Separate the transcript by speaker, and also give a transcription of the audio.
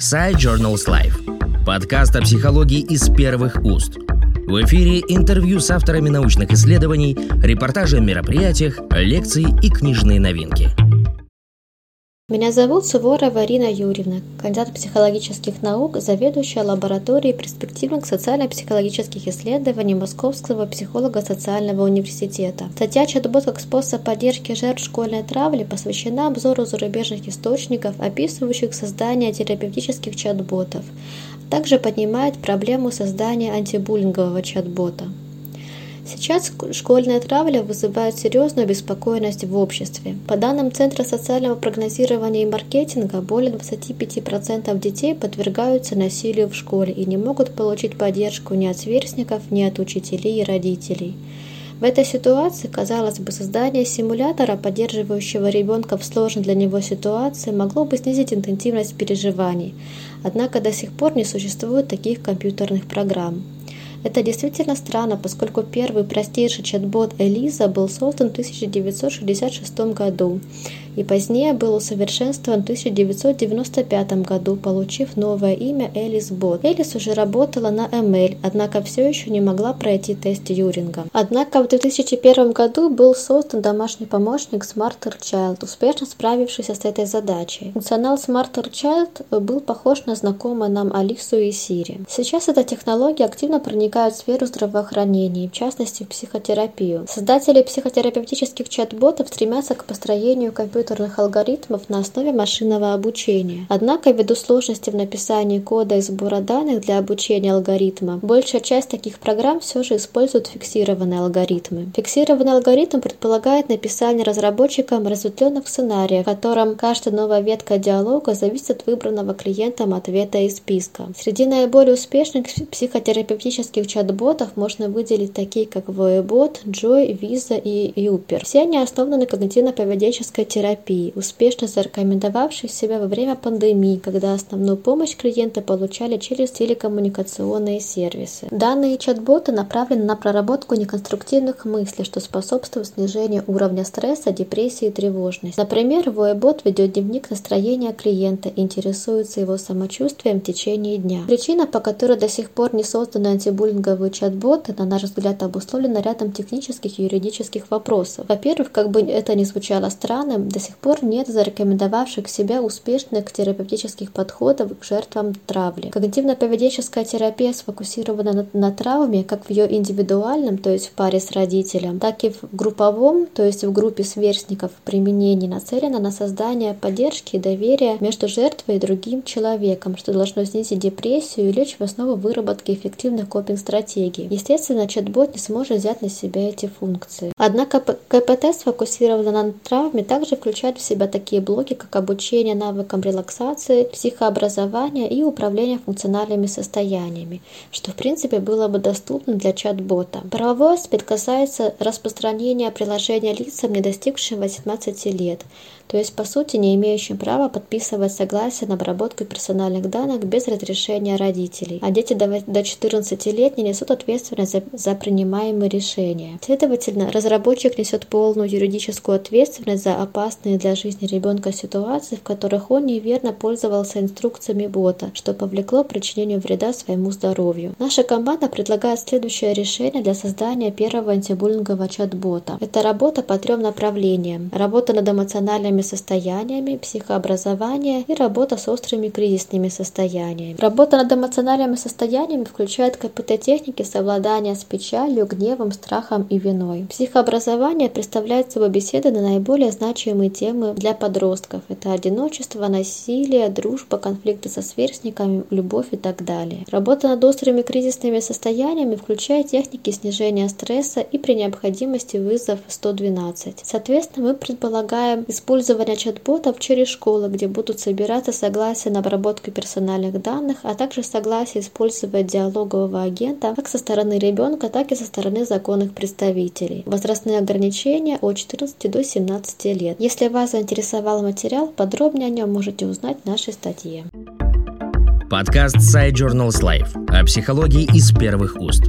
Speaker 1: Side Journals Life. Подкаст о психологии из первых уст. В эфире интервью с авторами научных исследований, репортажи о мероприятиях, лекции и книжные новинки.
Speaker 2: Меня зовут Суворова Арина Юрьевна, кандидат психологических наук, заведующая лабораторией перспективных социально-психологических исследований Московского психолого-социального университета. Статья «Чат-бот как способ поддержки жертв школьной травли» посвящена обзору зарубежных источников, описывающих создание терапевтических чат-ботов. Также поднимает проблему создания антибуллингового чат-бота. Сейчас школьная травля вызывает серьезную беспокойность в обществе. По данным Центра социального прогнозирования и маркетинга, более 25% детей подвергаются насилию в школе и не могут получить поддержку ни от сверстников, ни от учителей и родителей. В этой ситуации, казалось бы, создание симулятора, поддерживающего ребенка в сложной для него ситуации, могло бы снизить интенсивность переживаний. Однако до сих пор не существует таких компьютерных программ. Это действительно странно, поскольку первый простейший чат-бот Элиза был создан в 1966 году и позднее был усовершенствован в 1995 году, получив новое имя Элис Бот. Элис уже работала на ML, однако все еще не могла пройти тест Юринга. Однако в 2001 году был создан домашний помощник Smarter Child, успешно справившийся с этой задачей. Функционал Smarter Child был похож на знакомые нам Алису и Сири. Сейчас эта технология активно проникает в сферу здравоохранения, в частности в психотерапию. Создатели психотерапевтических чат-ботов стремятся к построению компьютерных компьютерных алгоритмов на основе машинного обучения. Однако, ввиду сложности в написании кода и сбора данных для обучения алгоритма, большая часть таких программ все же использует фиксированные алгоритмы. Фиксированный алгоритм предполагает написание разработчикам разветвленных сценариев, в котором каждая новая ветка диалога зависит от выбранного клиентом ответа из списка. Среди наиболее успешных психотерапевтических чат-ботов можно выделить такие, как Voebot, Joy, Visa и Uper. Все они основаны на когнитивно-поведенческой терапии терапии, успешно зарекомендовавший себя во время пандемии, когда основную помощь клиенты получали через телекоммуникационные сервисы. Данные чат-боты направлены на проработку неконструктивных мыслей, что способствует снижению уровня стресса, депрессии и тревожности. Например, Воебот ведет дневник настроения клиента интересуется его самочувствием в течение дня. Причина, по которой до сих пор не созданы антибуллинговые чат-боты, на наш взгляд, обусловлена рядом технических и юридических вопросов. Во-первых, как бы это ни звучало странным, до сих пор нет зарекомендовавших себя успешных терапевтических подходов к жертвам травли. Когнитивно-поведенческая терапия сфокусирована на, на травме как в ее индивидуальном, то есть в паре с родителем, так и в групповом, то есть в группе сверстников применении нацелена на создание поддержки и доверия между жертвой и другим человеком, что должно снизить депрессию и лечь в основу выработки эффективных копинг-стратегий. Естественно, чат-бот не сможет взять на себя эти функции. Однако КПТ сфокусирована на травме также включает в себя такие блоки, как обучение навыкам релаксации, психообразование и управление функциональными состояниями, что в принципе было бы доступно для чат-бота. Правовой аспект касается распространения приложения лицам, не достигшим 18 лет, то есть по сути не имеющим права подписывать согласие на обработку персональных данных без разрешения родителей, а дети до 14 лет не несут ответственность за, за принимаемые решения. Следовательно, разработчик несет полную юридическую ответственность за опасные для жизни ребенка ситуации, в которых он неверно пользовался инструкциями бота, что повлекло причинению вреда своему здоровью. Наша команда предлагает следующее решение для создания первого антибуллингового чат-бота. Это работа по трем направлениям. Работа над эмоциональными состояниями, психообразование и работа с острыми кризисными состояниями. Работа над эмоциональными состояниями включает КПТ-техники совладания с печалью, гневом, страхом и виной. Психообразование представляет собой беседы на наиболее значимые темы для подростков. Это одиночество, насилие, дружба, конфликты со сверстниками, любовь и так далее. Работа над острыми кризисными состояниями включает техники снижения стресса и при необходимости вызов 112. Соответственно, мы предполагаем использование чат-ботов через школы, где будут собираться согласия на обработку персональных данных, а также согласие использовать диалогового агента как со стороны ребенка, так и со стороны законных представителей. Возрастные ограничения от 14 до 17 лет. Если вас заинтересовал материал, подробнее о нем можете узнать в нашей статье.
Speaker 1: Подкаст Side Journals Life о психологии из первых уст.